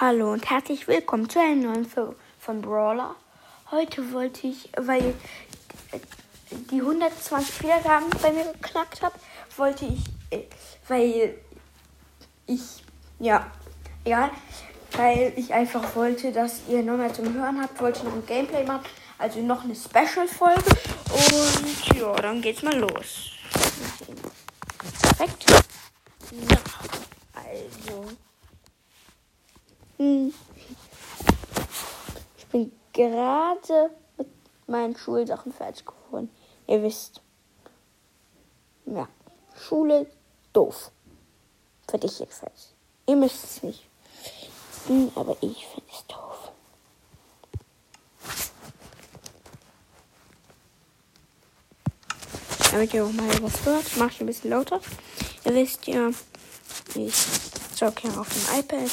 Hallo und herzlich willkommen zu einer neuen Folge von Brawler. Heute wollte ich, weil die 120 Wiedergaben bei mir geknackt habe, wollte ich, äh, weil ich, ja, egal, weil ich einfach wollte, dass ihr noch mehr zum Hören habt, wollte ich noch ein Gameplay machen, also noch eine Special-Folge und ja, dann geht's mal los. Perfekt. Ja, also. Hm. Ich bin gerade mit meinen Schulsachen fertig geworden. Ihr wisst. Ja. Schule doof. Für dich jedenfalls. Ihr müsst es nicht. Hm, aber ich finde es doof. Damit ihr auch mal was hört, mache ich ein bisschen lauter. Ihr wisst ja, ich zocke ja auf dem iPad.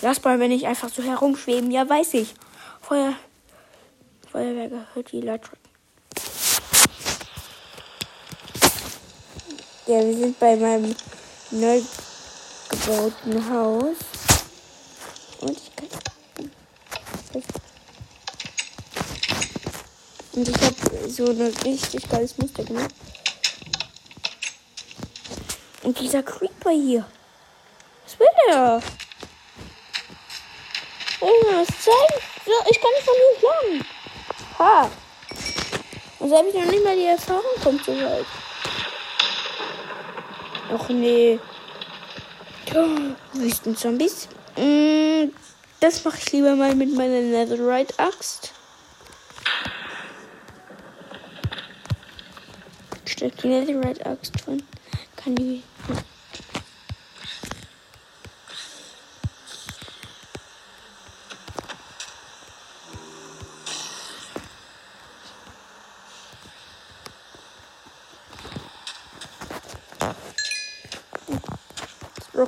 Lass mal, wenn ich einfach so herumschweben. Ja, weiß ich. Feuer, Feuerwehr gehört wie Leute. Ja, wir sind bei meinem neu gebauten Haus. Und ich kann. Und ich habe so ein richtig geiles Muster gemacht. Und dieser Creeper hier. Was will der? Irgendwas zeigen. So, ich kann nicht von hier schlagen. Ha. Und so habe ich noch nicht mal die Erfahrung kommt so weit. Och nee. Wüstenzombies. Mm, das mache ich lieber mal mit meiner Netherite Axt. Steckt die Netherite Axt drin. Kann die.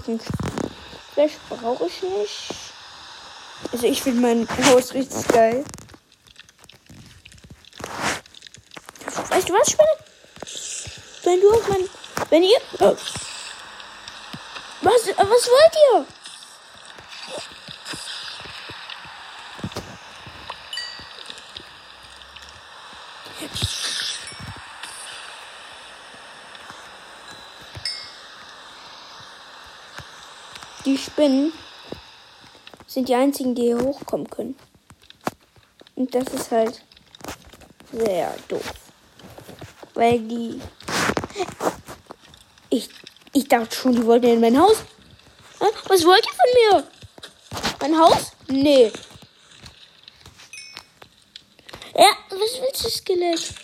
Rocken Flash brauche ich nicht. Also ich finde mein Haus richtig geil. Weißt du was, Spinne? Wenn du auf mein... Wenn ihr... Oh. Was, was wollt ihr? Die Spinnen sind die einzigen, die hier hochkommen können. Und das ist halt sehr doof. Weil die. Ich, ich dachte schon, die wollten in mein Haus. Was wollt ihr von mir? Mein Haus? Nee. Ja, was willst du, Skelett?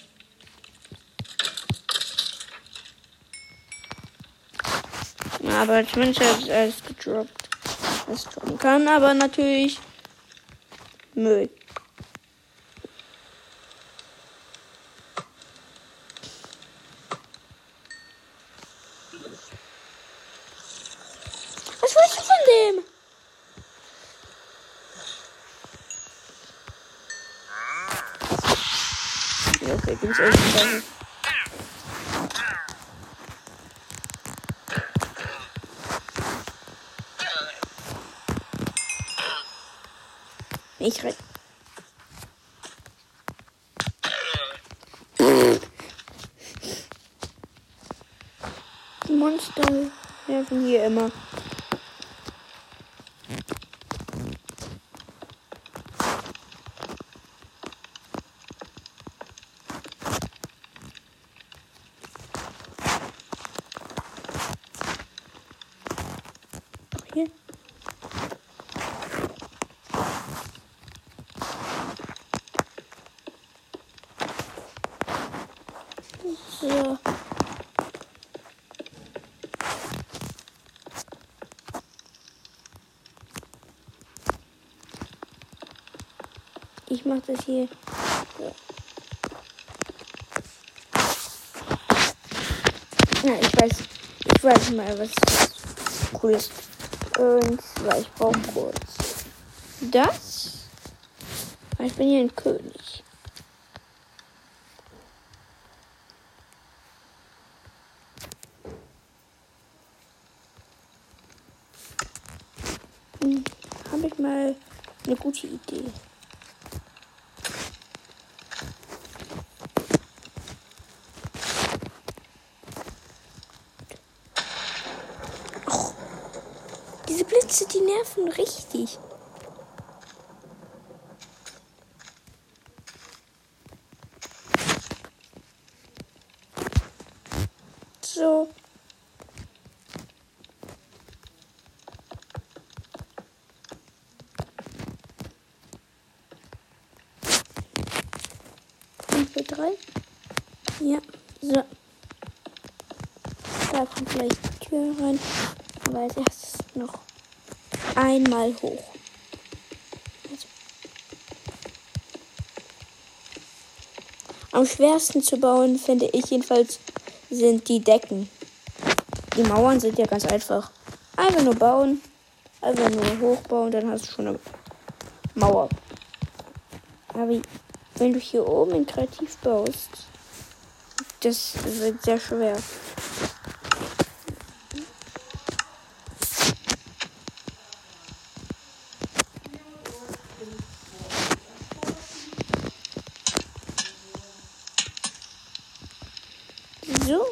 Aber zumindest hat es alles gedroppt. Was droppen kann, aber natürlich Müll. Was willst du von dem? Ja, okay, gibt's echt Ich rein. Die Monster helfen hier immer. Hier. So. Ich mach das hier. Ja, ich weiß, ich weiß mal was cooles. Und zwar, ich brauche kurz das. Ich bin hier ein König. Hm. habe ich mal eine gute Idee. Och, diese Nerven richtig. So. Stufe 3. Ja, so. Da kommt gleich die Tür rein. Aber als erstes noch einmal hoch. Am schwersten zu bauen, finde ich jedenfalls, sind die Decken. Die Mauern sind ja ganz einfach. Einfach nur bauen, einfach nur hochbauen, dann hast du schon eine Mauer. Aber wenn du hier oben in kreativ baust, das wird sehr schwer. So.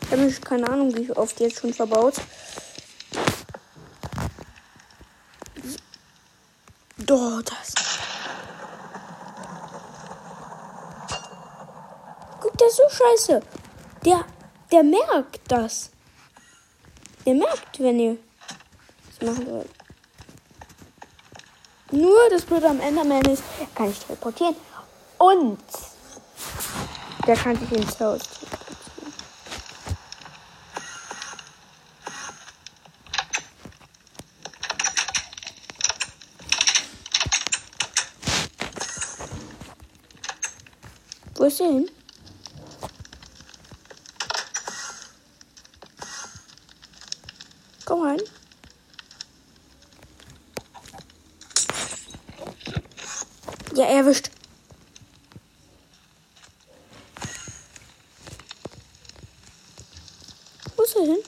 Ich habe keine Ahnung, wie oft jetzt schon verbaut. Doch, das. Guck, der ist so scheiße. Der, der merkt das. Der merkt, wenn ihr das machen wollt. Nur das Blöde am Enderman ist, kann nicht teleportieren. Und der kann sich ins Haus teleportieren. Wo ist er hin? Komm rein. Ja, erwischt. Wo ist er hin?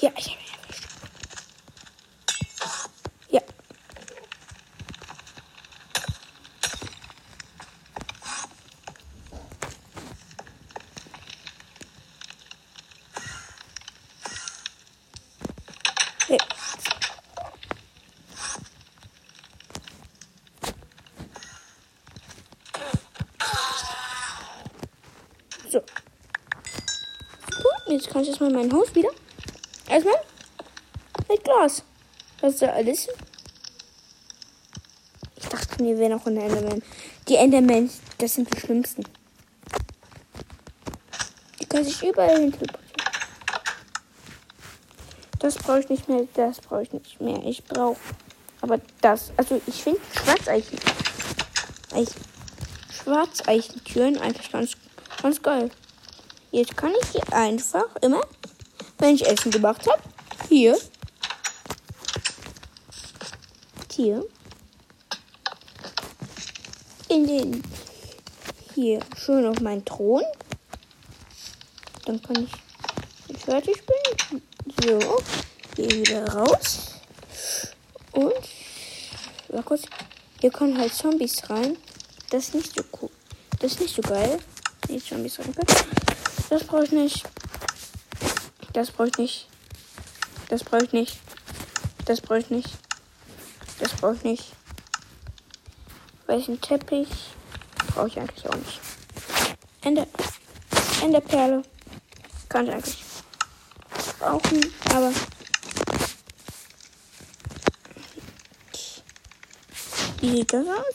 Ja, ich habe ihn erwischt. Ja. Ja. So. Gut, jetzt kann ich erstmal mein Haus wieder. Erstmal mit Glas. Was ist da alles? Ich dachte mir, wäre noch ein Enderman. Die Endermen, das sind die schlimmsten. Die können sich überall hin. Das brauche ich nicht mehr, das brauche ich nicht mehr. Ich brauche aber das. Also ich finde Schwarzeichen. Ich, Schwarzeichentüren eigentlich ganz, ganz geil. Jetzt kann ich hier einfach immer, wenn ich Essen gemacht habe, hier, hier, in den, hier schön auf meinen Thron. Dann kann ich, wenn ich fertig bin, so, gehe wieder raus. Und, mal kurz, hier kommen halt Zombies rein. Das ist nicht so cool. Das ist nicht so geil. Die Zombies rein können. Das brauche ich nicht. Das brauche ich nicht. Das brauche ich nicht. Das brauche ich nicht. Das brauche ich nicht. Welchen Teppich brauche ich eigentlich auch nicht. Ende. Enderperle. Kann ich eigentlich brauchen, aber wie sieht das aus?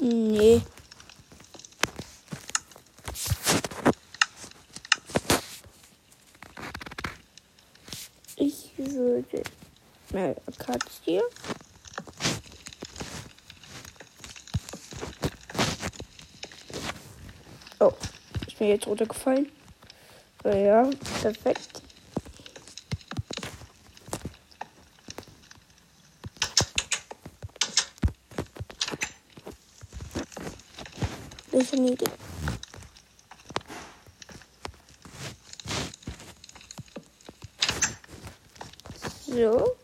Nee. Ich würde mal Katz hier. Oh, ist mir jetzt runtergefallen. Ja, perfekt. So.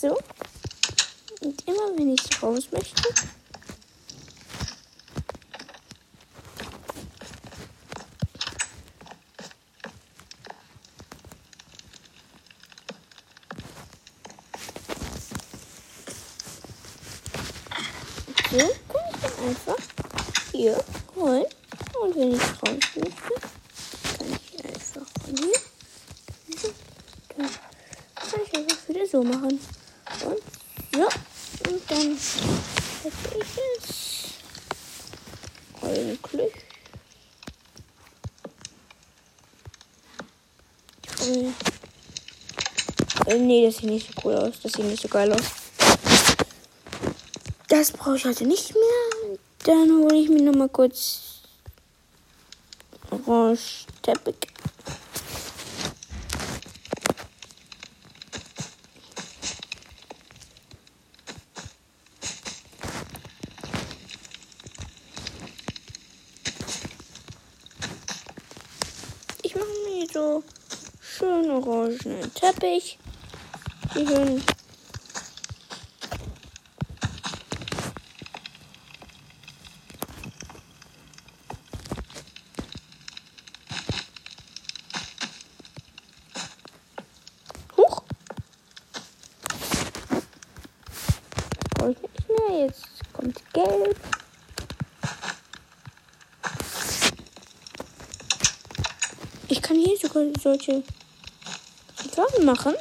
So. Und immer wenn ich raus möchte, So, kann ich dann einfach hier holen. Und wenn ich raus möchte, kann ich einfach von hier. Dann kann ich einfach wieder so machen. Und so. Und dann hätte ich es eigentlich. Äh, nee, das sieht nicht so cool aus. Das sieht nicht so geil aus. Das brauche ich also nicht mehr. Dann hole ich mir noch mal kurz Orange Teppich. Ich mache mir so schön orangenen Teppich. Schön Huch. Brauche ich nicht mehr. Jetzt kommt Gelb. Ich solche Sachen machen.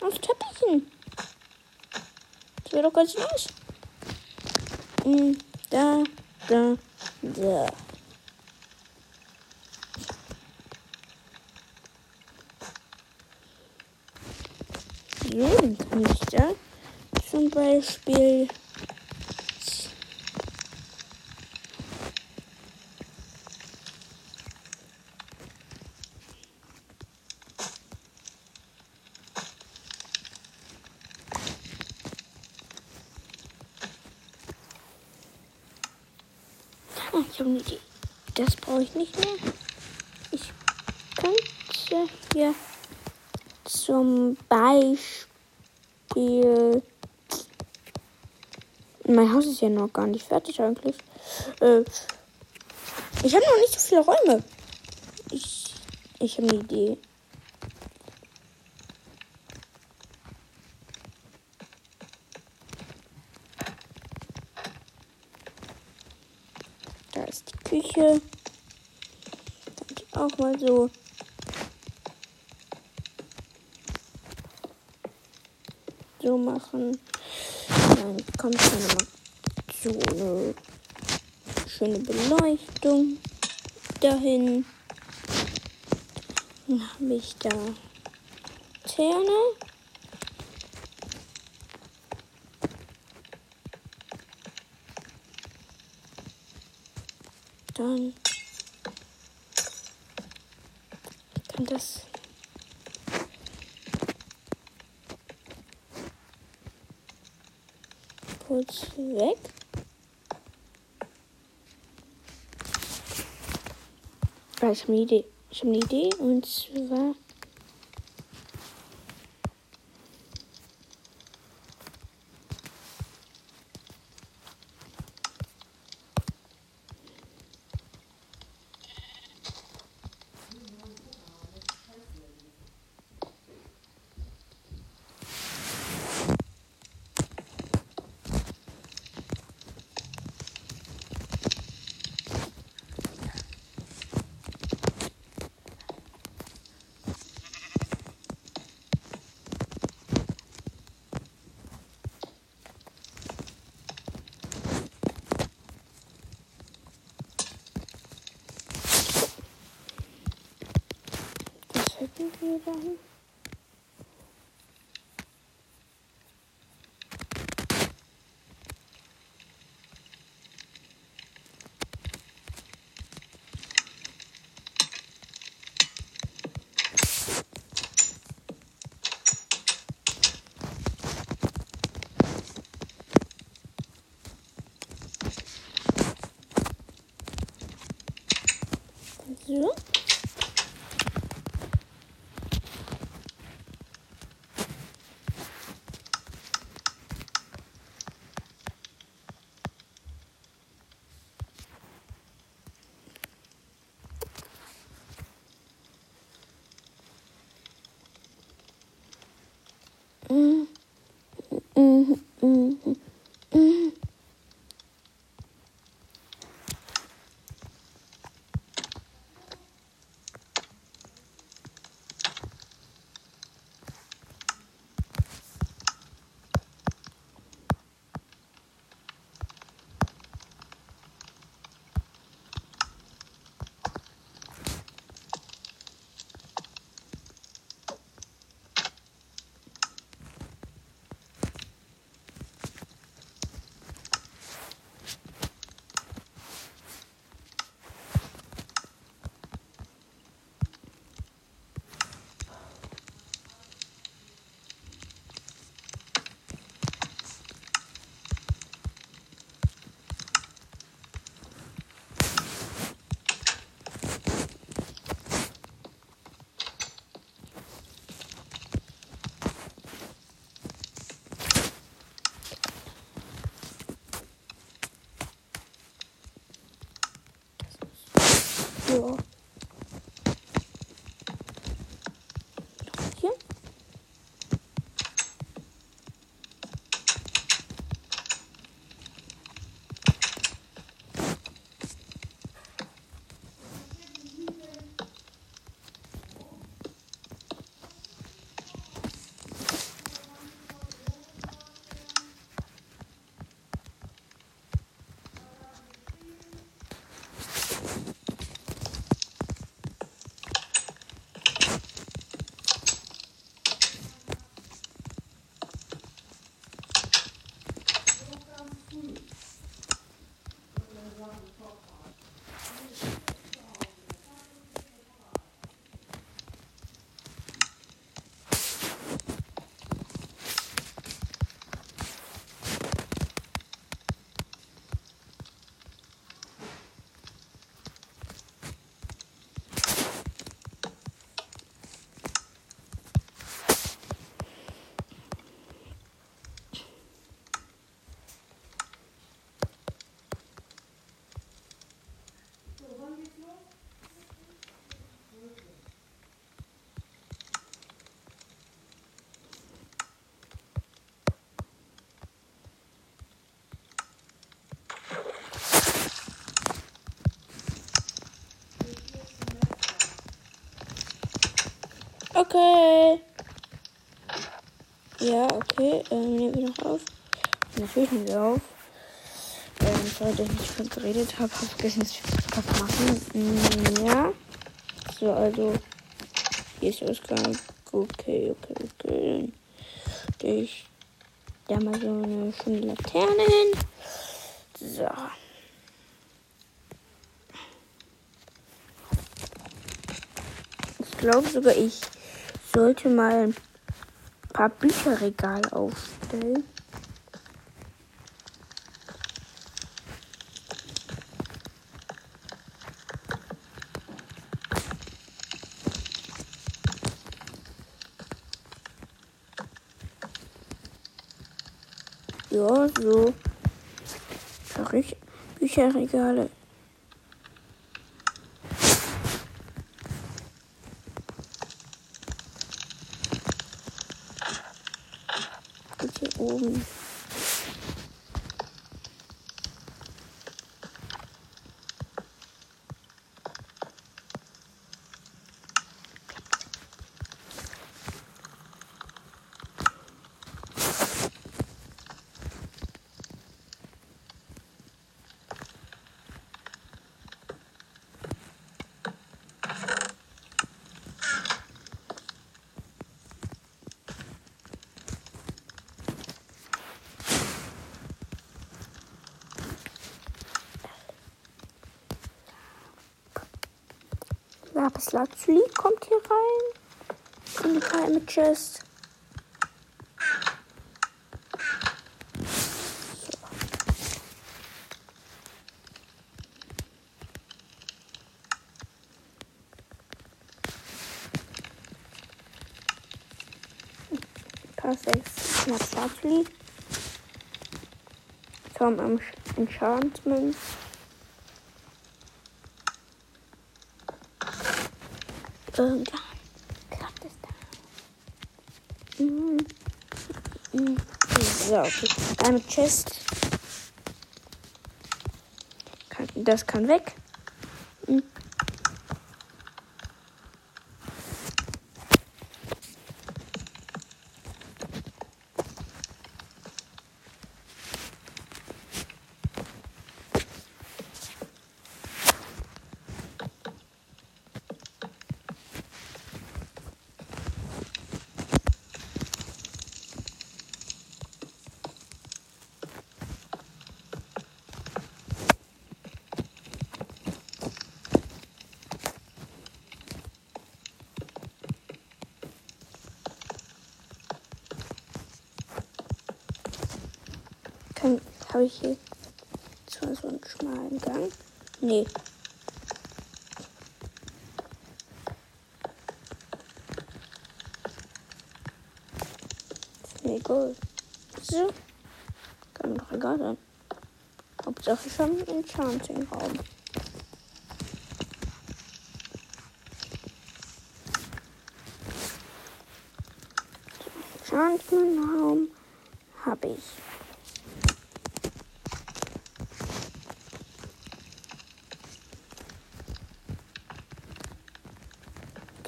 Aus Teppichen. Das wäre doch ganz nice. Mm, Da, da, da. So, kann ich da zum Beispiel Ah, ich habe eine Idee. Das brauche ich nicht mehr. Ich könnte hier zum Beispiel. Mein Haus ist ja noch gar nicht fertig eigentlich. Äh, ich habe noch nicht so viele Räume. Ich, ich habe eine Idee. Da ist die Küche. Auch mal so. So machen. Dann kommt hier nochmal so eine schöne Beleuchtung dahin. Dann habe ich da Terne. Dann kann das kurz weg. Ah, ich habe eine Idee. Ich habe eine Idee und zwar. Mhm, mhm, Okay. Ja, okay. Ähm, nehmen wir noch auf. Natürlich nehmen wir auf. Ähm, dass ich nicht schon geredet habe. Hab vergessen, dass wir Podcast machen. Mm, ja. So, also. Hier ist Ausgang. Okay, okay, okay. Ich da mal so eine schöne Laterne hin. So. Ich glaube sogar, ich sollte mal ein paar Bücherregal aufstellen. Ja, so. Bücherregale. oben. Lapis Lazuli kommt hier rein. In die. Paar 6 Lapis Lazuli. Tom Enchantment. Irgendwann klappt es da. Mhm. Mhm. So, okay. Eine Chest. Das kann weg. Hm. Habe ich hier zwar so einen schmalen Gang? Nee. Ist mir egal. So. Kann mir doch egal sein. Hauptsache schon ein Enchanting-Raum. Enchanting-Raum habe ich.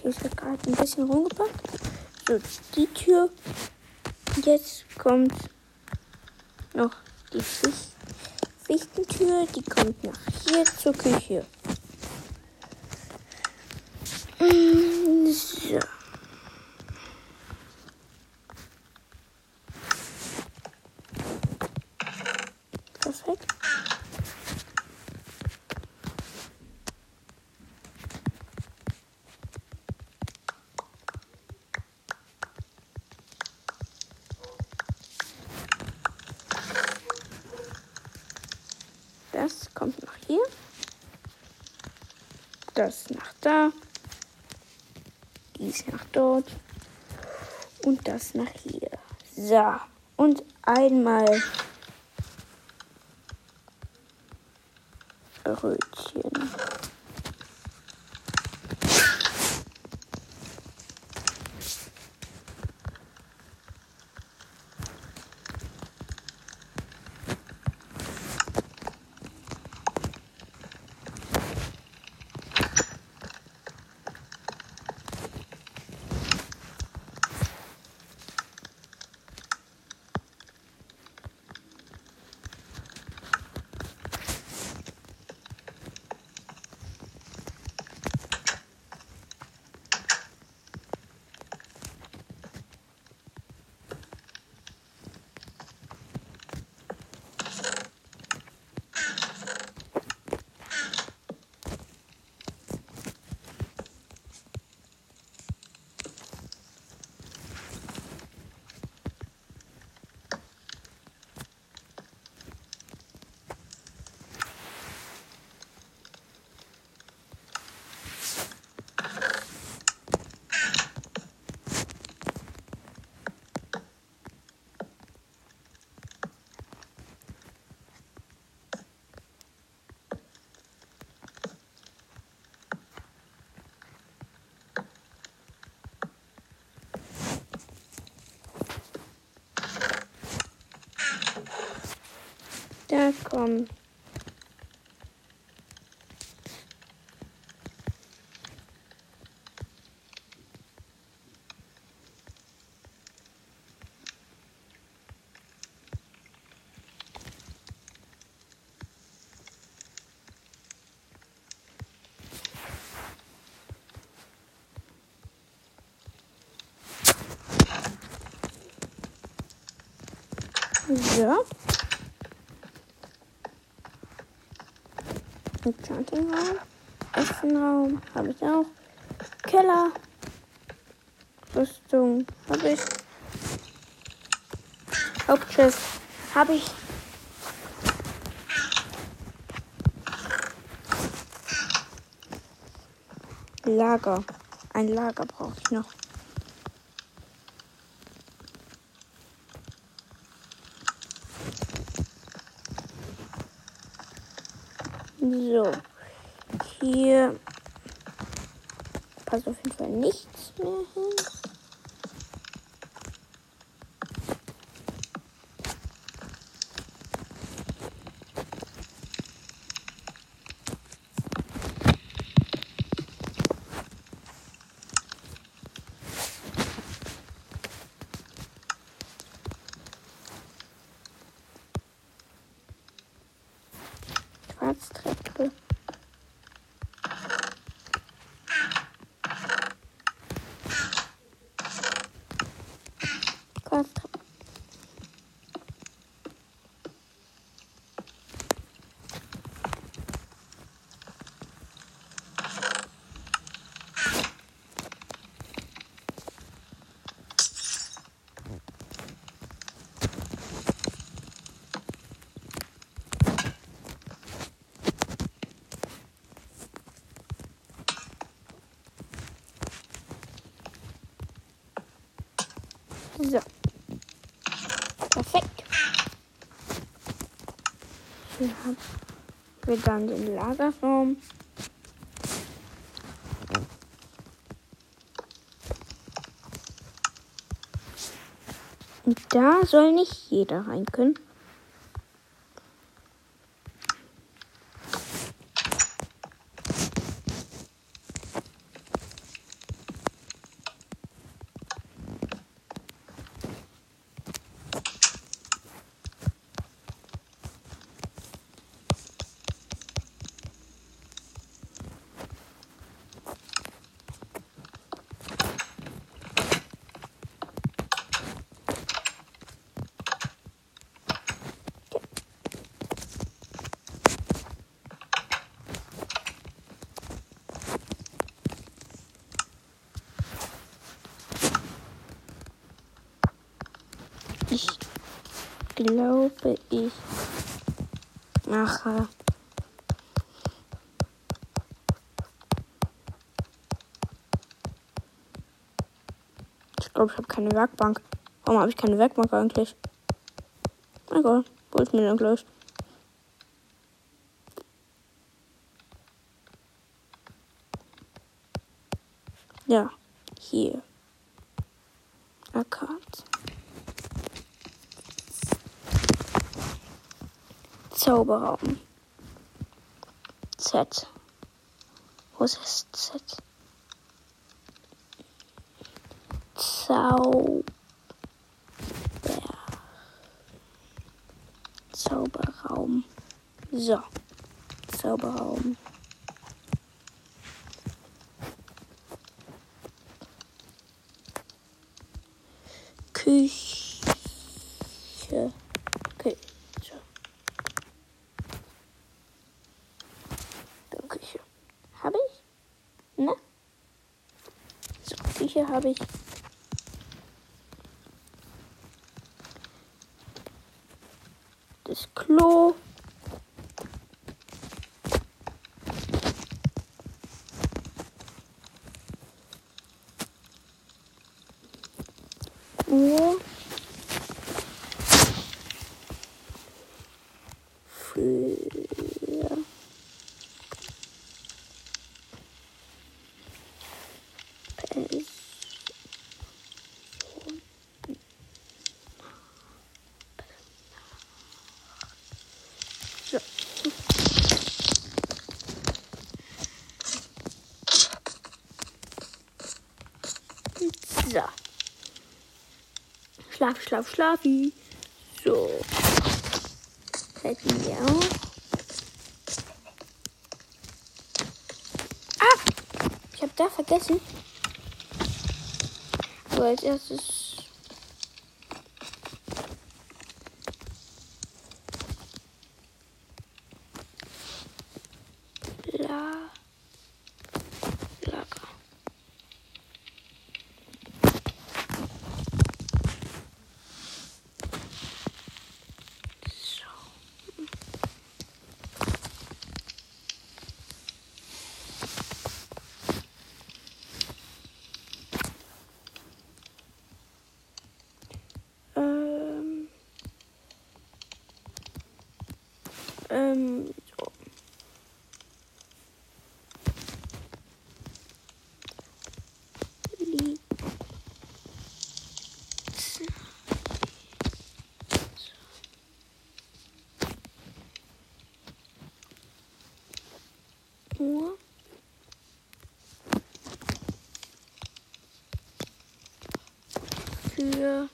Ich habe gerade ein bisschen rumgepackt. So, die Tür. Jetzt kommt noch die Fichtentür. Die kommt nach hier zur Küche. So. Perfekt. Das kommt nach hier. Das nach da. Dies nach dort. Und das nach hier. So. Und einmal Brötchen. Da kommt. So. Enchanting-Raum. Essenraum habe ich auch. Keller. Rüstung habe ich. Hauptschiff habe ich. Lager. Ein Lager brauche ich noch. So. Hier passt auf jeden Fall nichts mehr hin. Quarztreppe. Quarztreppe. So. Perfekt. Hier haben wir dann den Lagerraum. Und da soll nicht jeder rein können. Ich glaube, ich mache Ich glaube, ich habe keine Werkbank. Warum habe ich keine Werkbank eigentlich? Egal, ist mir denn gleich? Ja, hier. Akkord. Zauberraum. Z. Wo ist Z? Zauber. Zauberraum. So. Zauberraum. Küche. Küche. Dann Küche. Habe ich? Ne? So, Küche habe ich. Das Klo. Uhr. Für Person. So. So. Schlaf, schlaf, schlafi. So. Hätten wir auch. Ah! Ich habe da vergessen. Aber als erstes. La. Lager. So. Ähm. Ähm. So. Lied. Uhr. Für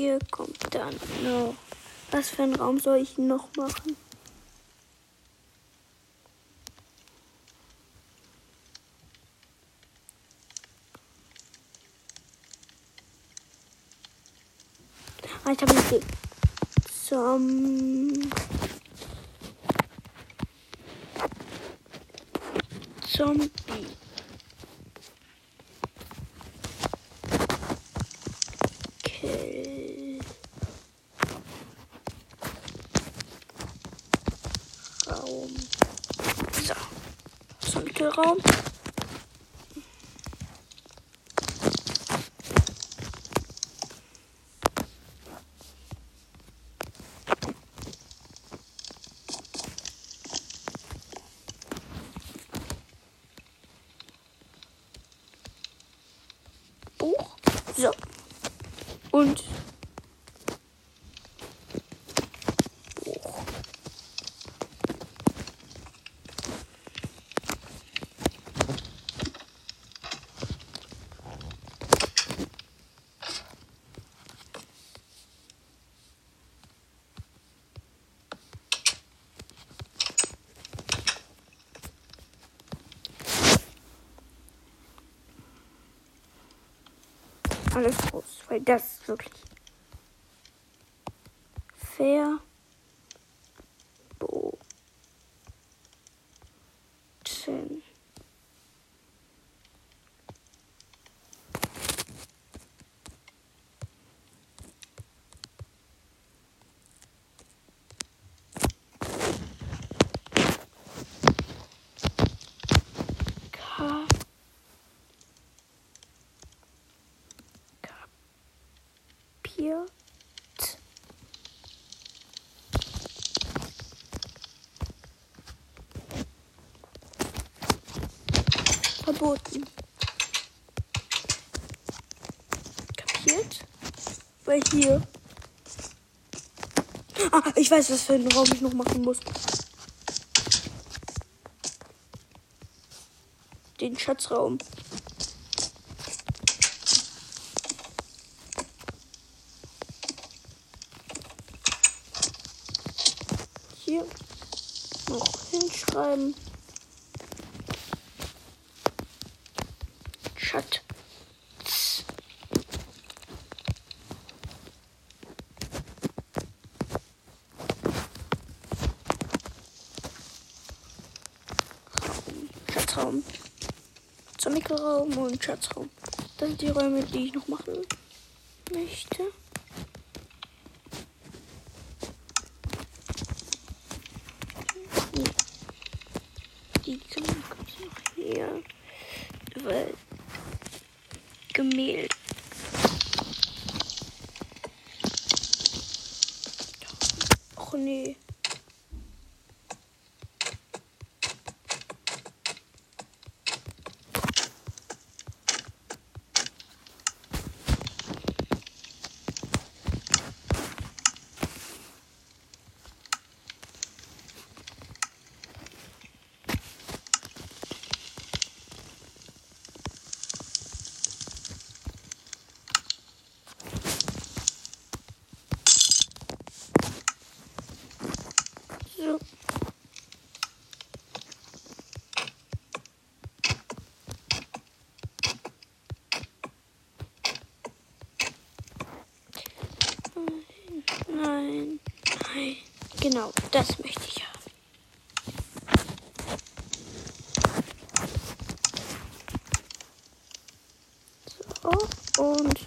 Hier dann noch. Was für einen Raum soll ich noch machen? Ah, ich habe eine. Zum. Zombie. Kill. Raum. So. Zombie-Raum. Buch. So. Und Buch. Alles groß, weil das ist wirklich fair. Verboten. Kapiert? Weil hier. Ah, ich weiß, was für einen Raum ich noch machen muss. Den Schatzraum. Hier noch hinschreiben. Schatz. Raum, Schatzraum. Schatzraum. Das sind die Räume, die ich noch machen möchte. Die man kurz noch hier. Weil Gemälde. Och nee. So. Nein, nein. Genau, das möchte ich haben. So, und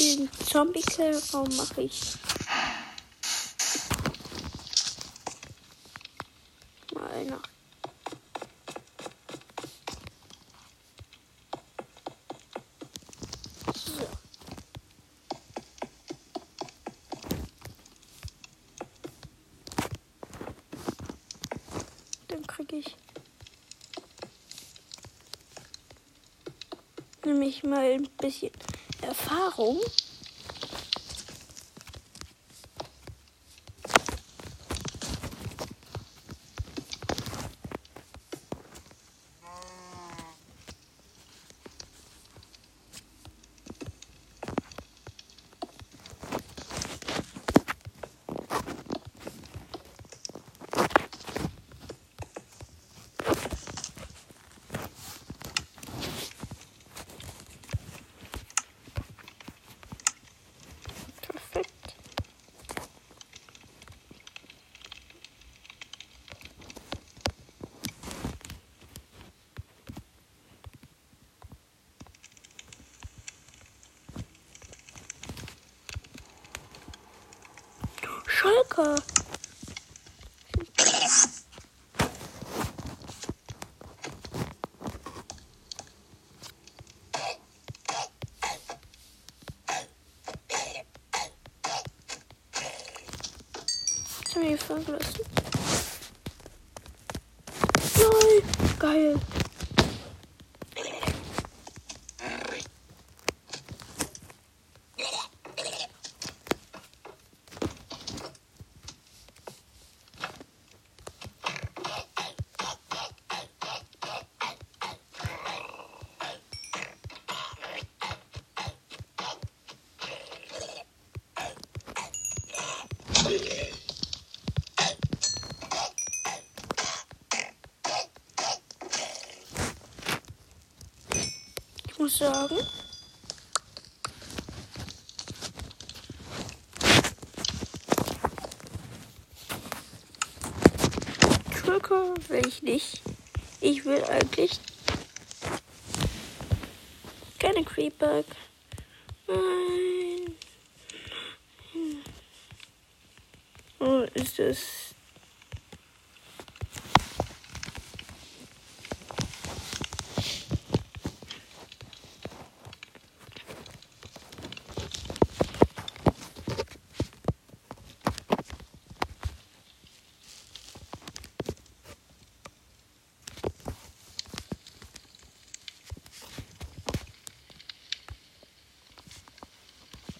den Zombie-Raum mache ich mal nach. So. Dann kriege ich nämlich mal ein bisschen Erfahrung. Lol, geil. Sagen. Drücke will ich nicht. Ich will eigentlich keine Creeper. Nein. Oh, ist das.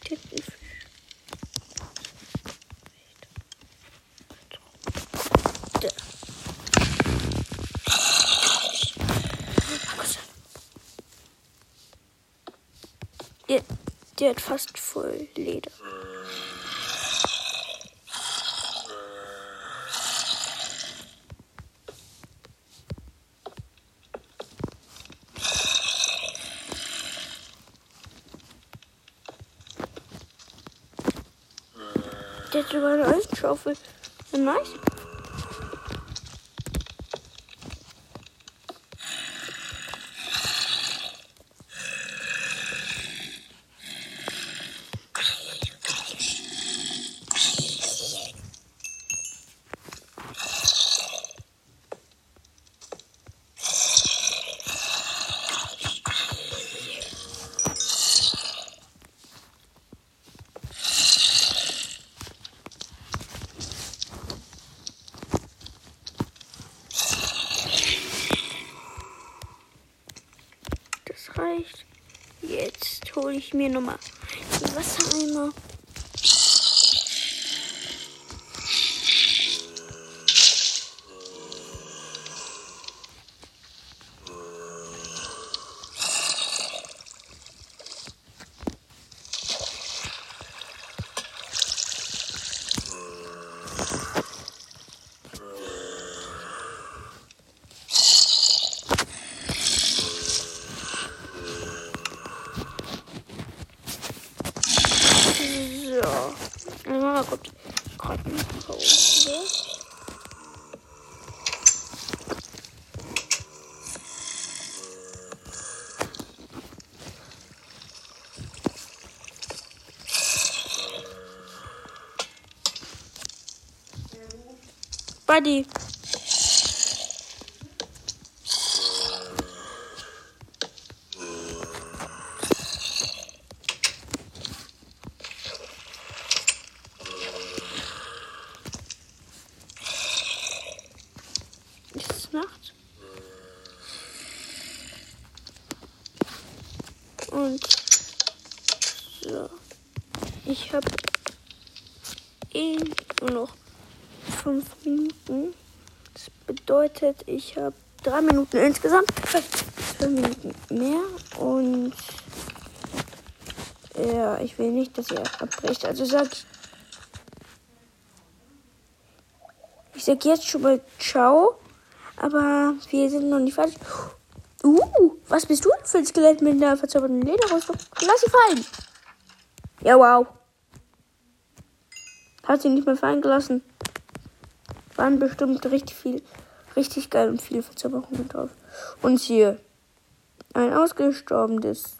Tintenfisch. Da. Der, der hat fast voll Leder. Der hat sogar eine Eisenschaufel. Ja, Nice. Das reicht. Jetzt hole ich mir nochmal Wassereimer. So. Meine Mama kommt. Buddy. Ist es Nacht? Und so. Ich habe eh nur noch fünf Minuten. Das bedeutet, ich habe drei Minuten insgesamt. Fünf Minuten mehr. Und ja, ich will nicht, dass ihr abbricht. Also sag ich. Ich sag jetzt schon mal Ciao. Aber wir sind noch nicht fertig. Uh, was bist du denn für ein Skelett mit einer verzauberten Lederrüstung? Lass sie fallen. Ja, wow. Hat sie nicht mehr fallen gelassen. Waren bestimmt richtig viel, Richtig geil und viele Verzauberungen drauf. Und hier ein ausgestorbenes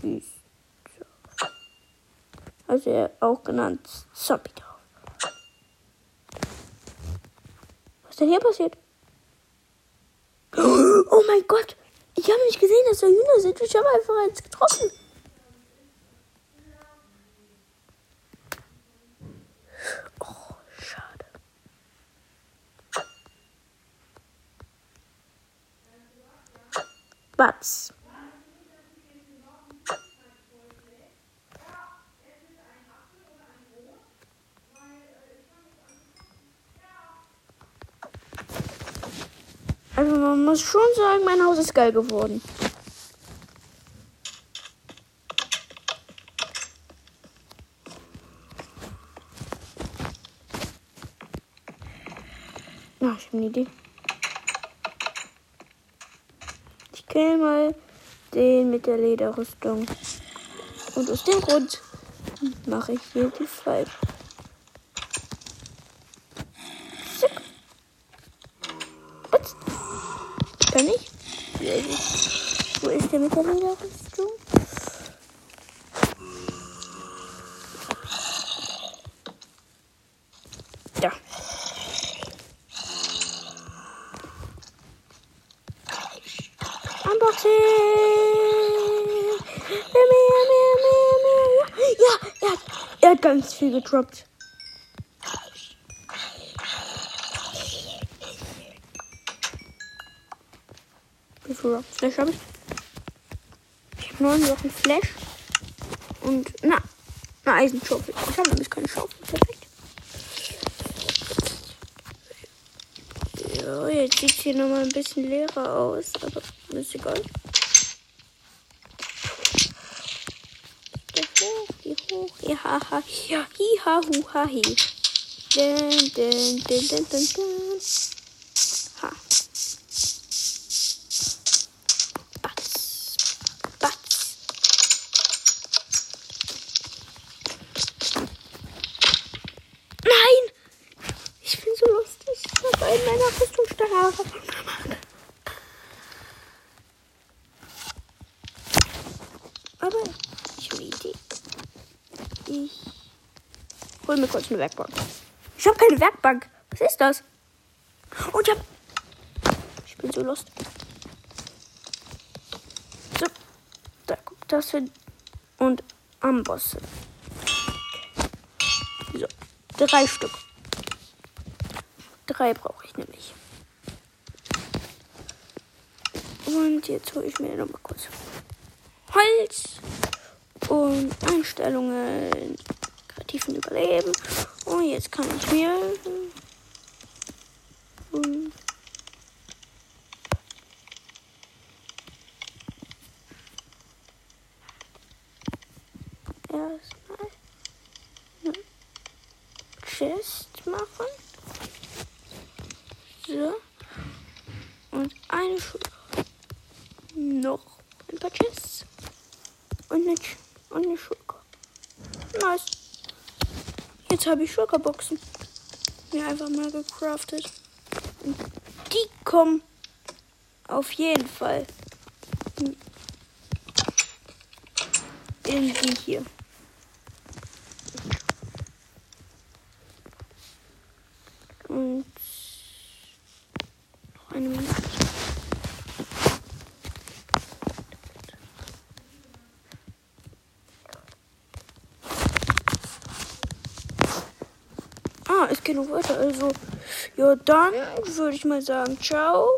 Fies. Also er auch genannt Zombie drauf. Was ist denn hier passiert? Oh mein Gott! Ich habe nicht gesehen, dass da Hühner sind. Ich habe einfach eins getroffen. Batz. Also man muss schon sagen, mein Haus ist geil geworden. Ach, ich habe eine Idee. Ich kill mal den mit der Lederrüstung. Und aus dem Grund mache ich hier die Pfeife. Kann ich? Wo ist der mit der Lederrüstung? Unboxing! Hat, ganz viel gedroppt. Wie viel Rock Flash habe ich? Ich habe neun Wochen Flash. Und na, eine Eisenschaufel. Ich habe nämlich keine Schaufel. Perfekt. So, jetzt sieht es hier nochmal ein bisschen leerer aus. Aber ist egal. Die hoch, die hoch. Ja, ha, ha, ja, hi, ha, hu, ha, hi. Dun, dun, dun, dun, dun, dun. Ha. Batz. Batz. Nein! Ich bin so lustig. Ich habe einen meiner Rüstungsstärke. Aber ich habe eine Idee. Ich hol mir kurz eine Werkbank. Ich habe keine Werkbank. Was ist das? Und ich hab. Ich bin so lost. So. Da kommt das hin. Und Ambosse. So. Drei Stück. Drei brauche ich nämlich. Und jetzt hole ich mir noch mal kurz Holz und Einstellungen, kreativen Überleben. Und jetzt kann ich mir und erstmal eine Chest machen. So. Und eine Schulter. Noch ein paar Chests. Und eine, Sch- und eine Schulter. Nice. Jetzt habe ich Schulterboxen. Mir einfach mal gecraftet. Und die kommen auf jeden Fall in die hier. Und noch eine Minute. Ah, es geht noch weiter. Also, ja, dann würde ich mal sagen, ciao. Ciao.